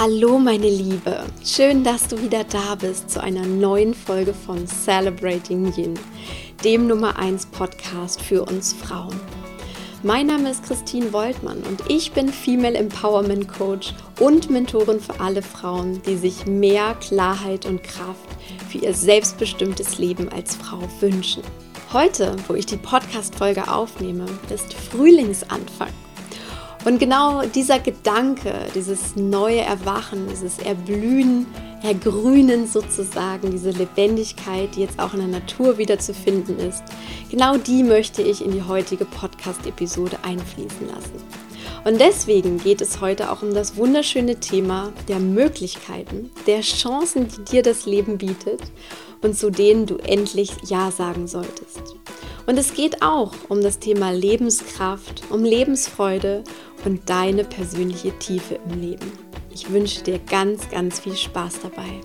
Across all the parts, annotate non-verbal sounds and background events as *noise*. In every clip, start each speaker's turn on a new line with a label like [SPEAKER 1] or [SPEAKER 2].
[SPEAKER 1] Hallo meine Liebe, schön, dass du wieder da bist zu einer neuen Folge von Celebrating Yin, dem Nummer 1 Podcast für uns Frauen. Mein Name ist Christine Woltmann und ich bin Female Empowerment Coach und Mentorin für alle Frauen, die sich mehr Klarheit und Kraft für ihr selbstbestimmtes Leben als Frau wünschen. Heute, wo ich die Podcast-Folge aufnehme, ist Frühlingsanfang und genau dieser Gedanke, dieses neue Erwachen, dieses Erblühen, Ergrünen sozusagen, diese Lebendigkeit, die jetzt auch in der Natur wieder zu finden ist, genau die möchte ich in die heutige Podcast-Episode einfließen lassen. Und deswegen geht es heute auch um das wunderschöne Thema der Möglichkeiten, der Chancen, die dir das Leben bietet und zu denen du endlich Ja sagen solltest. Und es geht auch um das Thema Lebenskraft, um Lebensfreude und deine persönliche Tiefe im Leben. Ich wünsche dir ganz, ganz viel Spaß dabei.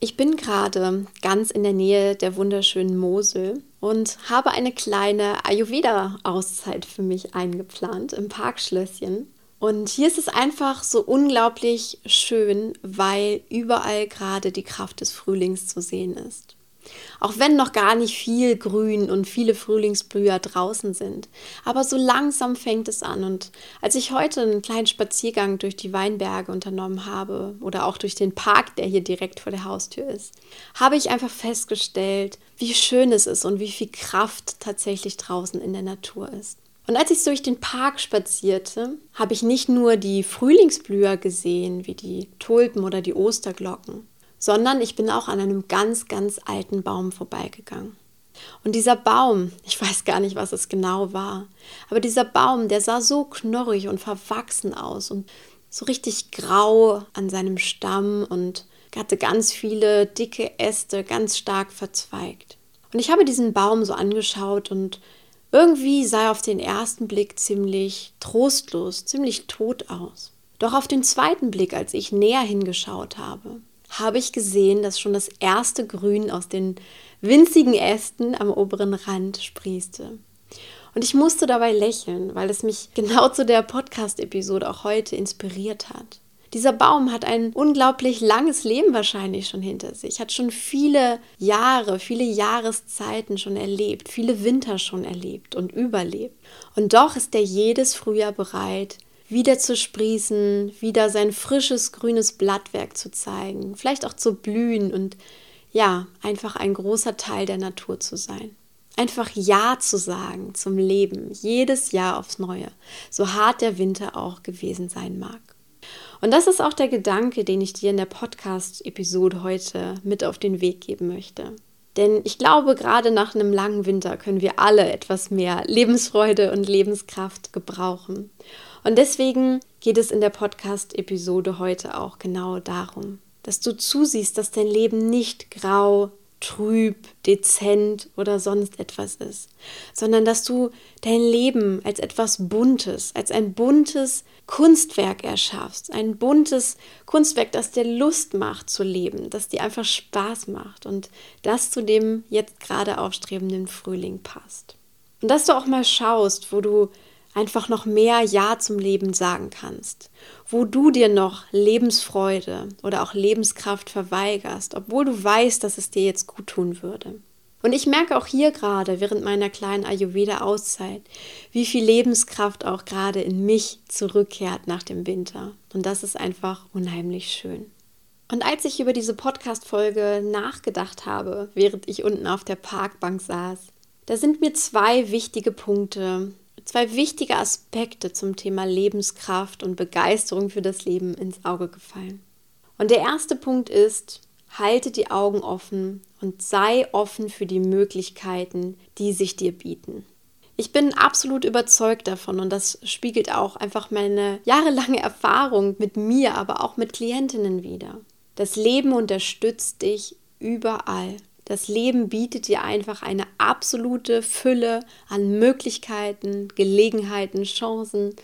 [SPEAKER 1] Ich bin gerade ganz in der Nähe der wunderschönen Mosel und habe eine kleine Ayurveda-Auszeit für mich eingeplant im Parkschlösschen. Und hier ist es einfach so unglaublich schön, weil überall gerade die Kraft des Frühlings zu sehen ist. Auch wenn noch gar nicht viel Grün und viele Frühlingsblüher draußen sind. Aber so langsam fängt es an. Und als ich heute einen kleinen Spaziergang durch die Weinberge unternommen habe oder auch durch den Park, der hier direkt vor der Haustür ist, habe ich einfach festgestellt, wie schön es ist und wie viel Kraft tatsächlich draußen in der Natur ist. Und als ich durch den Park spazierte, habe ich nicht nur die Frühlingsblüher gesehen, wie die Tulpen oder die Osterglocken, sondern ich bin auch an einem ganz, ganz alten Baum vorbeigegangen. Und dieser Baum, ich weiß gar nicht, was es genau war, aber dieser Baum, der sah so knorrig und verwachsen aus und so richtig grau an seinem Stamm und hatte ganz viele dicke Äste, ganz stark verzweigt. Und ich habe diesen Baum so angeschaut und irgendwie sah er auf den ersten Blick ziemlich trostlos, ziemlich tot aus. Doch auf den zweiten Blick, als ich näher hingeschaut habe, habe ich gesehen, dass schon das erste Grün aus den winzigen Ästen am oberen Rand sprießte. Und ich musste dabei lächeln, weil es mich *laughs* genau zu der Podcast-Episode auch heute inspiriert hat. Dieser Baum hat ein unglaublich langes Leben wahrscheinlich schon hinter sich, hat schon viele Jahre, viele Jahreszeiten schon erlebt, viele Winter schon erlebt und überlebt. Und doch ist er jedes Frühjahr bereit, wieder zu sprießen, wieder sein frisches grünes Blattwerk zu zeigen, vielleicht auch zu blühen und ja, einfach ein großer Teil der Natur zu sein. Einfach Ja zu sagen zum Leben, jedes Jahr aufs Neue, so hart der Winter auch gewesen sein mag. Und das ist auch der Gedanke, den ich dir in der Podcast-Episode heute mit auf den Weg geben möchte. Denn ich glaube, gerade nach einem langen Winter können wir alle etwas mehr Lebensfreude und Lebenskraft gebrauchen. Und deswegen geht es in der Podcast-Episode heute auch genau darum, dass du zusiehst, dass dein Leben nicht grau, trüb, dezent oder sonst etwas ist, sondern dass du dein Leben als etwas Buntes, als ein buntes Kunstwerk erschaffst, ein buntes Kunstwerk, das dir Lust macht zu leben, das dir einfach Spaß macht und das zu dem jetzt gerade aufstrebenden Frühling passt. Und dass du auch mal schaust, wo du einfach noch mehr Ja zum Leben sagen kannst, wo du dir noch Lebensfreude oder auch Lebenskraft verweigerst, obwohl du weißt, dass es dir jetzt gut tun würde. Und ich merke auch hier gerade während meiner kleinen Ayurveda-Auszeit, wie viel Lebenskraft auch gerade in mich zurückkehrt nach dem Winter. Und das ist einfach unheimlich schön. Und als ich über diese Podcast-Folge nachgedacht habe, während ich unten auf der Parkbank saß, da sind mir zwei wichtige Punkte zwei wichtige Aspekte zum Thema Lebenskraft und Begeisterung für das Leben ins Auge gefallen. Und der erste Punkt ist, halte die Augen offen und sei offen für die Möglichkeiten, die sich dir bieten. Ich bin absolut überzeugt davon und das spiegelt auch einfach meine jahrelange Erfahrung mit mir, aber auch mit Klientinnen wieder. Das Leben unterstützt dich überall. Das Leben bietet dir einfach eine absolute Fülle an Möglichkeiten, Gelegenheiten, Chancen,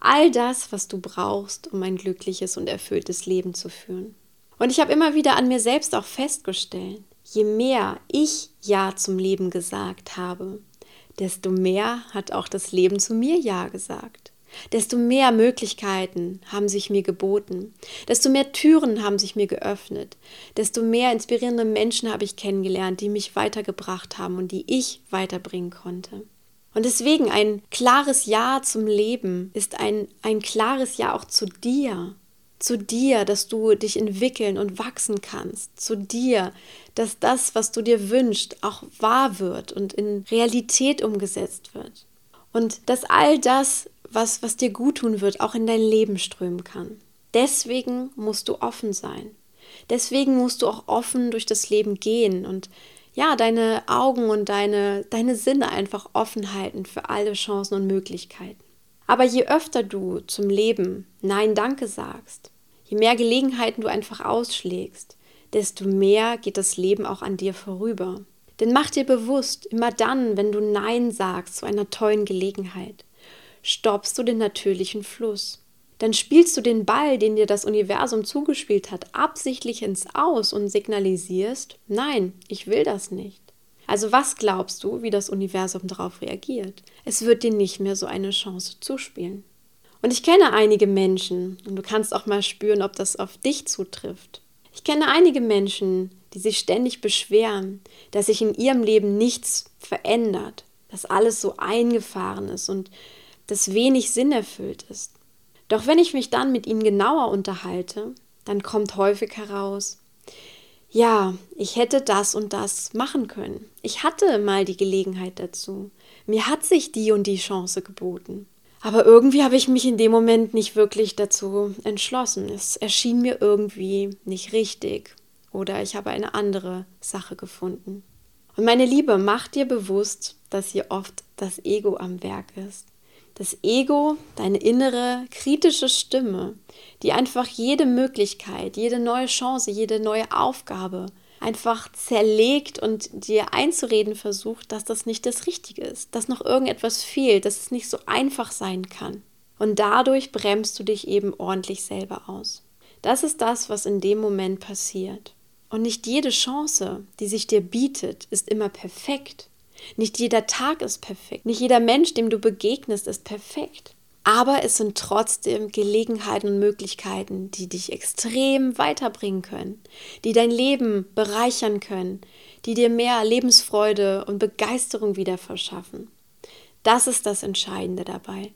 [SPEAKER 1] all das, was du brauchst, um ein glückliches und erfülltes Leben zu führen. Und ich habe immer wieder an mir selbst auch festgestellt, je mehr ich Ja zum Leben gesagt habe, desto mehr hat auch das Leben zu mir Ja gesagt. Desto mehr Möglichkeiten haben sich mir geboten, desto mehr Türen haben sich mir geöffnet, desto mehr inspirierende Menschen habe ich kennengelernt, die mich weitergebracht haben und die ich weiterbringen konnte. Und deswegen ein klares Ja zum Leben ist ein, ein klares Ja auch zu dir, zu dir, dass du dich entwickeln und wachsen kannst, zu dir, dass das, was du dir wünschst, auch wahr wird und in Realität umgesetzt wird. Und dass all das, was, was dir gut tun wird, auch in dein Leben strömen kann. Deswegen musst du offen sein. Deswegen musst du auch offen durch das Leben gehen und ja, deine Augen und deine, deine Sinne einfach offen halten für alle Chancen und Möglichkeiten. Aber je öfter du zum Leben Nein Danke sagst, je mehr Gelegenheiten du einfach ausschlägst, desto mehr geht das Leben auch an dir vorüber. Denn mach dir bewusst, immer dann, wenn du Nein sagst zu einer tollen Gelegenheit, stoppst du den natürlichen Fluss. Dann spielst du den Ball, den dir das Universum zugespielt hat, absichtlich ins Aus und signalisierst, nein, ich will das nicht. Also was glaubst du, wie das Universum darauf reagiert? Es wird dir nicht mehr so eine Chance zuspielen. Und ich kenne einige Menschen, und du kannst auch mal spüren, ob das auf dich zutrifft. Ich kenne einige Menschen, die sich ständig beschweren, dass sich in ihrem Leben nichts verändert, dass alles so eingefahren ist und dass wenig Sinn erfüllt ist. Doch wenn ich mich dann mit ihnen genauer unterhalte, dann kommt häufig heraus, ja, ich hätte das und das machen können. Ich hatte mal die Gelegenheit dazu. Mir hat sich die und die Chance geboten. Aber irgendwie habe ich mich in dem Moment nicht wirklich dazu entschlossen. Es erschien mir irgendwie nicht richtig oder ich habe eine andere Sache gefunden. Und meine Liebe, mach dir bewusst, dass hier oft das Ego am Werk ist. Das Ego, deine innere kritische Stimme, die einfach jede Möglichkeit, jede neue Chance, jede neue Aufgabe einfach zerlegt und dir einzureden versucht, dass das nicht das Richtige ist, dass noch irgendetwas fehlt, dass es nicht so einfach sein kann. Und dadurch bremst du dich eben ordentlich selber aus. Das ist das, was in dem Moment passiert. Und nicht jede Chance, die sich dir bietet, ist immer perfekt. Nicht jeder Tag ist perfekt. Nicht jeder Mensch, dem du begegnest, ist perfekt. Aber es sind trotzdem Gelegenheiten und Möglichkeiten, die dich extrem weiterbringen können, die dein Leben bereichern können, die dir mehr Lebensfreude und Begeisterung wieder verschaffen. Das ist das Entscheidende dabei.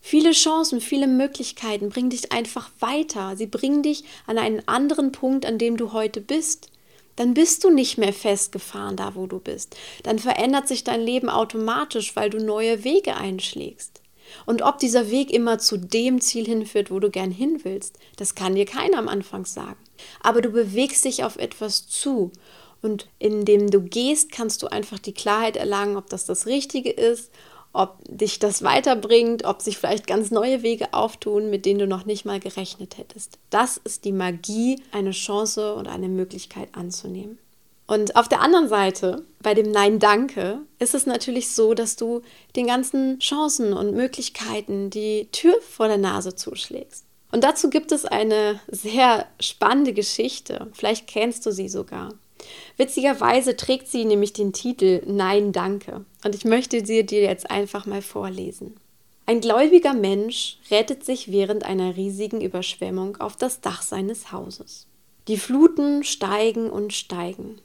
[SPEAKER 1] Viele Chancen, viele Möglichkeiten bringen dich einfach weiter. Sie bringen dich an einen anderen Punkt, an dem du heute bist dann bist du nicht mehr festgefahren da, wo du bist. Dann verändert sich dein Leben automatisch, weil du neue Wege einschlägst. Und ob dieser Weg immer zu dem Ziel hinführt, wo du gern hin willst, das kann dir keiner am Anfang sagen. Aber du bewegst dich auf etwas zu. Und indem du gehst, kannst du einfach die Klarheit erlangen, ob das das Richtige ist ob dich das weiterbringt, ob sich vielleicht ganz neue Wege auftun, mit denen du noch nicht mal gerechnet hättest. Das ist die Magie, eine Chance und eine Möglichkeit anzunehmen. Und auf der anderen Seite, bei dem Nein Danke, ist es natürlich so, dass du den ganzen Chancen und Möglichkeiten die Tür vor der Nase zuschlägst. Und dazu gibt es eine sehr spannende Geschichte. Vielleicht kennst du sie sogar. Witzigerweise trägt sie nämlich den Titel Nein, danke. Und ich möchte sie dir jetzt einfach mal vorlesen. Ein gläubiger Mensch rettet sich während einer riesigen Überschwemmung auf das Dach seines Hauses. Die Fluten steigen und steigen.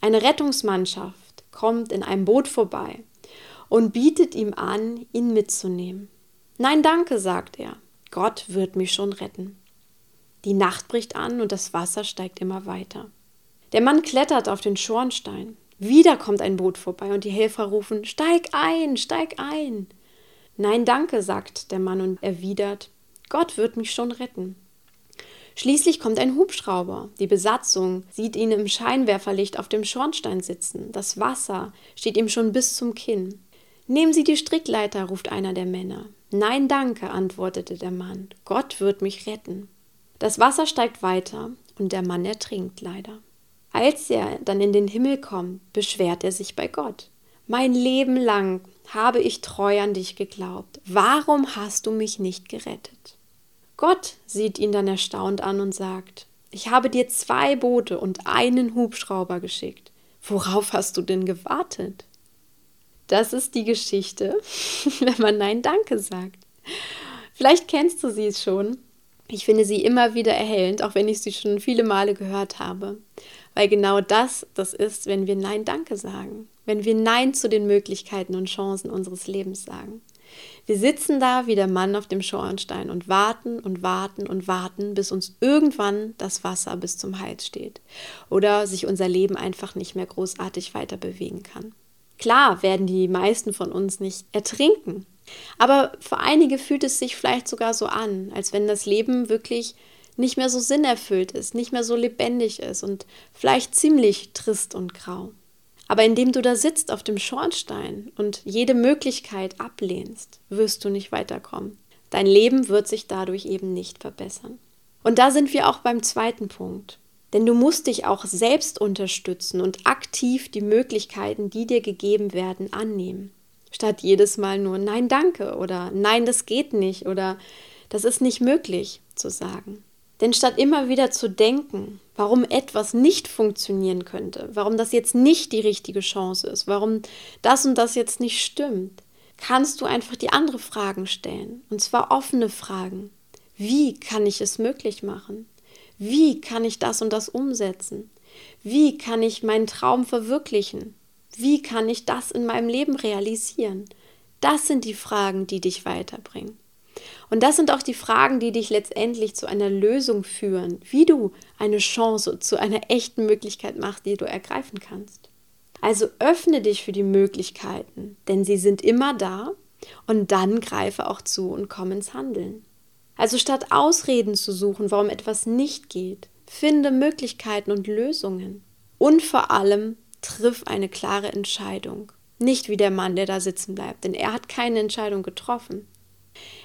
[SPEAKER 1] Eine Rettungsmannschaft kommt in einem Boot vorbei und bietet ihm an, ihn mitzunehmen. Nein, danke, sagt er. Gott wird mich schon retten. Die Nacht bricht an und das Wasser steigt immer weiter. Der Mann klettert auf den Schornstein. Wieder kommt ein Boot vorbei und die Helfer rufen: Steig ein, steig ein. Nein, danke, sagt der Mann und erwidert: Gott wird mich schon retten. Schließlich kommt ein Hubschrauber. Die Besatzung sieht ihn im Scheinwerferlicht auf dem Schornstein sitzen. Das Wasser steht ihm schon bis zum Kinn. Nehmen Sie die Strickleiter, ruft einer der Männer. Nein, danke, antwortete der Mann. Gott wird mich retten. Das Wasser steigt weiter und der Mann ertrinkt leider. Als er dann in den Himmel kommt, beschwert er sich bei Gott. Mein Leben lang habe ich treu an dich geglaubt. Warum hast du mich nicht gerettet? Gott sieht ihn dann erstaunt an und sagt, ich habe dir zwei Boote und einen Hubschrauber geschickt. Worauf hast du denn gewartet? Das ist die Geschichte, *laughs* wenn man Nein Danke sagt. Vielleicht kennst du sie schon. Ich finde sie immer wieder erhellend, auch wenn ich sie schon viele Male gehört habe. Weil genau das das ist, wenn wir Nein Danke sagen. Wenn wir Nein zu den Möglichkeiten und Chancen unseres Lebens sagen. Wir sitzen da wie der Mann auf dem Schornstein und warten und warten und warten, bis uns irgendwann das Wasser bis zum Hals steht oder sich unser Leben einfach nicht mehr großartig weiter bewegen kann. Klar werden die meisten von uns nicht ertrinken, aber für einige fühlt es sich vielleicht sogar so an, als wenn das Leben wirklich nicht mehr so sinnerfüllt ist, nicht mehr so lebendig ist und vielleicht ziemlich trist und grau. Aber indem du da sitzt auf dem Schornstein und jede Möglichkeit ablehnst, wirst du nicht weiterkommen. Dein Leben wird sich dadurch eben nicht verbessern. Und da sind wir auch beim zweiten Punkt. Denn du musst dich auch selbst unterstützen und aktiv die Möglichkeiten, die dir gegeben werden, annehmen. Statt jedes Mal nur Nein, danke oder Nein, das geht nicht oder das ist nicht möglich zu sagen. Denn statt immer wieder zu denken, warum etwas nicht funktionieren könnte, warum das jetzt nicht die richtige Chance ist, warum das und das jetzt nicht stimmt, kannst du einfach die andere Fragen stellen. Und zwar offene Fragen. Wie kann ich es möglich machen? Wie kann ich das und das umsetzen? Wie kann ich meinen Traum verwirklichen? Wie kann ich das in meinem Leben realisieren? Das sind die Fragen, die dich weiterbringen. Und das sind auch die Fragen, die dich letztendlich zu einer Lösung führen, wie du eine Chance zu einer echten Möglichkeit machst, die du ergreifen kannst. Also öffne dich für die Möglichkeiten, denn sie sind immer da und dann greife auch zu und komm ins Handeln. Also statt Ausreden zu suchen, warum etwas nicht geht, finde Möglichkeiten und Lösungen. Und vor allem triff eine klare Entscheidung. Nicht wie der Mann, der da sitzen bleibt, denn er hat keine Entscheidung getroffen.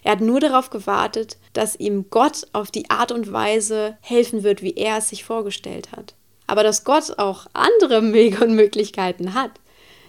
[SPEAKER 1] Er hat nur darauf gewartet, dass ihm Gott auf die Art und Weise helfen wird, wie er es sich vorgestellt hat. Aber dass Gott auch andere Wege und Möglichkeiten hat,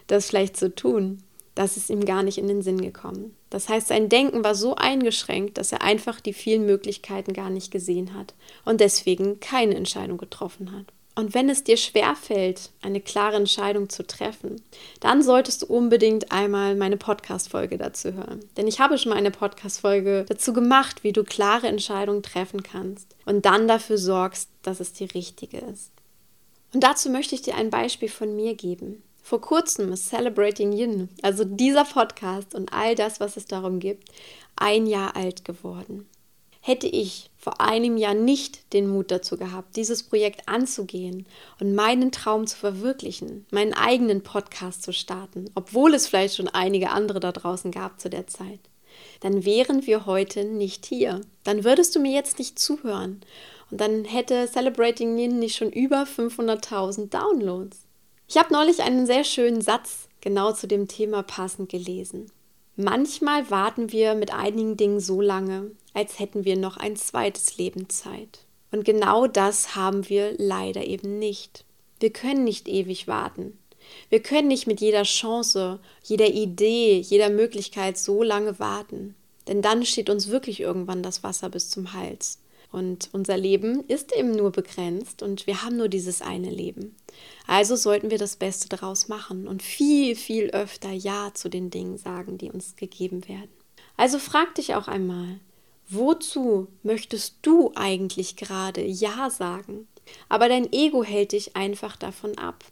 [SPEAKER 1] das vielleicht zu tun, das ist ihm gar nicht in den Sinn gekommen. Das heißt, sein Denken war so eingeschränkt, dass er einfach die vielen Möglichkeiten gar nicht gesehen hat und deswegen keine Entscheidung getroffen hat. Und wenn es dir schwerfällt, eine klare Entscheidung zu treffen, dann solltest du unbedingt einmal meine Podcast-Folge dazu hören. Denn ich habe schon mal eine Podcast-Folge dazu gemacht, wie du klare Entscheidungen treffen kannst und dann dafür sorgst, dass es die richtige ist. Und dazu möchte ich dir ein Beispiel von mir geben. Vor kurzem ist Celebrating Yin, also dieser Podcast und all das, was es darum gibt, ein Jahr alt geworden. Hätte ich vor einem Jahr nicht den Mut dazu gehabt, dieses Projekt anzugehen und meinen Traum zu verwirklichen, meinen eigenen Podcast zu starten, obwohl es vielleicht schon einige andere da draußen gab zu der Zeit, dann wären wir heute nicht hier. Dann würdest du mir jetzt nicht zuhören und dann hätte Celebrating Yin nicht schon über 500.000 Downloads. Ich habe neulich einen sehr schönen Satz genau zu dem Thema passend gelesen. Manchmal warten wir mit einigen Dingen so lange, als hätten wir noch ein zweites Leben Zeit. Und genau das haben wir leider eben nicht. Wir können nicht ewig warten. Wir können nicht mit jeder Chance, jeder Idee, jeder Möglichkeit so lange warten. Denn dann steht uns wirklich irgendwann das Wasser bis zum Hals. Und unser Leben ist eben nur begrenzt und wir haben nur dieses eine Leben. Also sollten wir das Beste daraus machen und viel, viel öfter Ja zu den Dingen sagen, die uns gegeben werden. Also frag dich auch einmal, wozu möchtest du eigentlich gerade Ja sagen? Aber dein Ego hält dich einfach davon ab.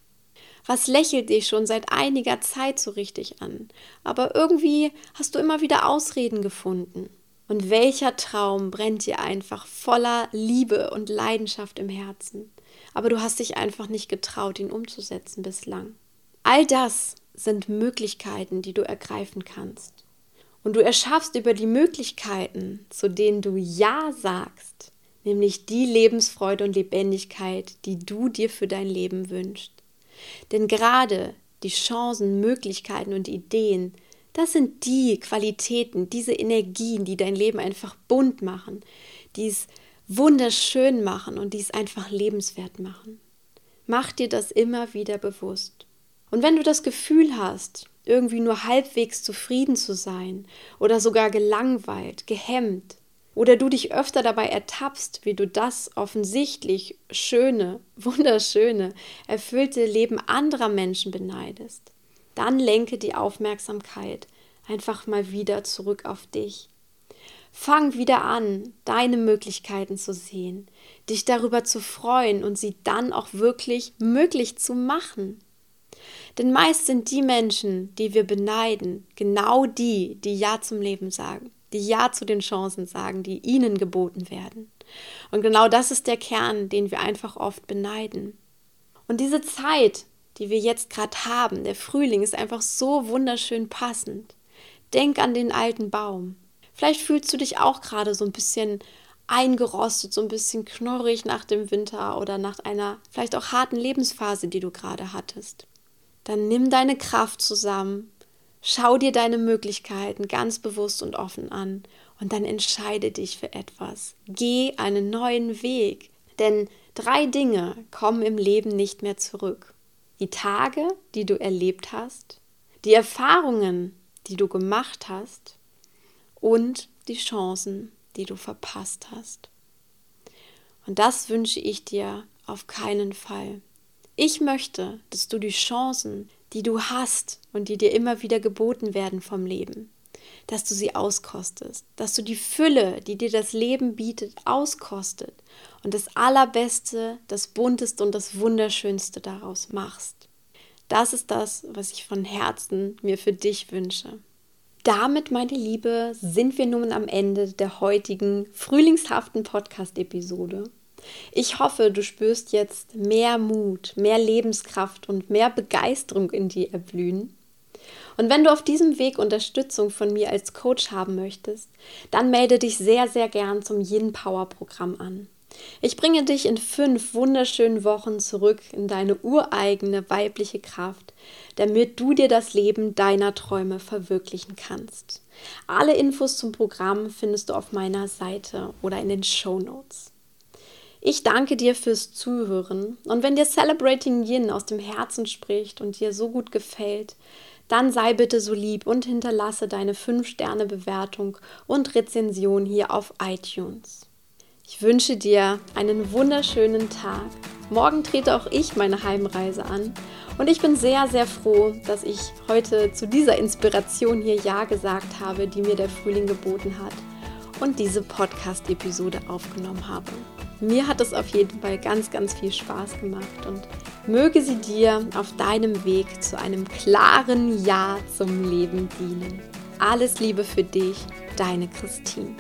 [SPEAKER 1] Was lächelt dich schon seit einiger Zeit so richtig an? Aber irgendwie hast du immer wieder Ausreden gefunden. Und welcher Traum brennt dir einfach voller Liebe und Leidenschaft im Herzen? Aber du hast dich einfach nicht getraut, ihn umzusetzen bislang. All das sind Möglichkeiten, die du ergreifen kannst. Und du erschaffst über die Möglichkeiten, zu denen du Ja sagst, nämlich die Lebensfreude und Lebendigkeit, die du dir für dein Leben wünschst. Denn gerade die Chancen, Möglichkeiten und Ideen das sind die Qualitäten, diese Energien, die dein Leben einfach bunt machen, die es wunderschön machen und die es einfach lebenswert machen. Mach dir das immer wieder bewusst. Und wenn du das Gefühl hast, irgendwie nur halbwegs zufrieden zu sein oder sogar gelangweilt, gehemmt, oder du dich öfter dabei ertappst, wie du das offensichtlich schöne, *laughs* wunderschöne, erfüllte Leben anderer Menschen beneidest, dann lenke die Aufmerksamkeit einfach mal wieder zurück auf dich. Fang wieder an, deine Möglichkeiten zu sehen, dich darüber zu freuen und sie dann auch wirklich möglich zu machen. Denn meist sind die Menschen, die wir beneiden, genau die, die Ja zum Leben sagen, die Ja zu den Chancen sagen, die ihnen geboten werden. Und genau das ist der Kern, den wir einfach oft beneiden. Und diese Zeit, die wir jetzt gerade haben, der Frühling, ist einfach so wunderschön passend. Denk an den alten Baum. Vielleicht fühlst du dich auch gerade so ein bisschen eingerostet, so ein bisschen knorrig nach dem Winter oder nach einer vielleicht auch harten Lebensphase, die du gerade hattest. Dann nimm deine Kraft zusammen, schau dir deine Möglichkeiten ganz bewusst und offen an und dann entscheide dich für etwas. Geh einen neuen Weg, denn drei Dinge kommen im Leben nicht mehr zurück. Die Tage, die du erlebt hast, die Erfahrungen, die du gemacht hast und die Chancen, die du verpasst hast. Und das wünsche ich dir auf keinen Fall. Ich möchte, dass du die Chancen, die du hast und die dir immer wieder geboten werden vom Leben, dass du sie auskostest, dass du die Fülle, die dir das Leben bietet, auskostet und das Allerbeste, das Bunteste und das Wunderschönste daraus machst. Das ist das, was ich von Herzen mir für dich wünsche. Damit, meine Liebe, sind wir nun am Ende der heutigen frühlingshaften Podcast-Episode. Ich hoffe, du spürst jetzt mehr Mut, mehr Lebenskraft und mehr Begeisterung in dir erblühen. Und wenn du auf diesem Weg Unterstützung von mir als Coach haben möchtest, dann melde dich sehr, sehr gern zum Yin Power Programm an. Ich bringe dich in fünf wunderschönen Wochen zurück in deine ureigene weibliche Kraft, damit du dir das Leben deiner Träume verwirklichen kannst. Alle Infos zum Programm findest du auf meiner Seite oder in den Show Notes. Ich danke dir fürs Zuhören und wenn dir Celebrating Yin aus dem Herzen spricht und dir so gut gefällt, dann sei bitte so lieb und hinterlasse deine 5-Sterne-Bewertung und Rezension hier auf iTunes. Ich wünsche dir einen wunderschönen Tag. Morgen trete auch ich meine Heimreise an und ich bin sehr, sehr froh, dass ich heute zu dieser Inspiration hier Ja gesagt habe, die mir der Frühling geboten hat und diese Podcast-Episode aufgenommen habe. Mir hat es auf jeden Fall ganz, ganz viel Spaß gemacht und möge sie dir auf deinem Weg zu einem klaren Ja zum Leben dienen. Alles Liebe für dich, deine Christine.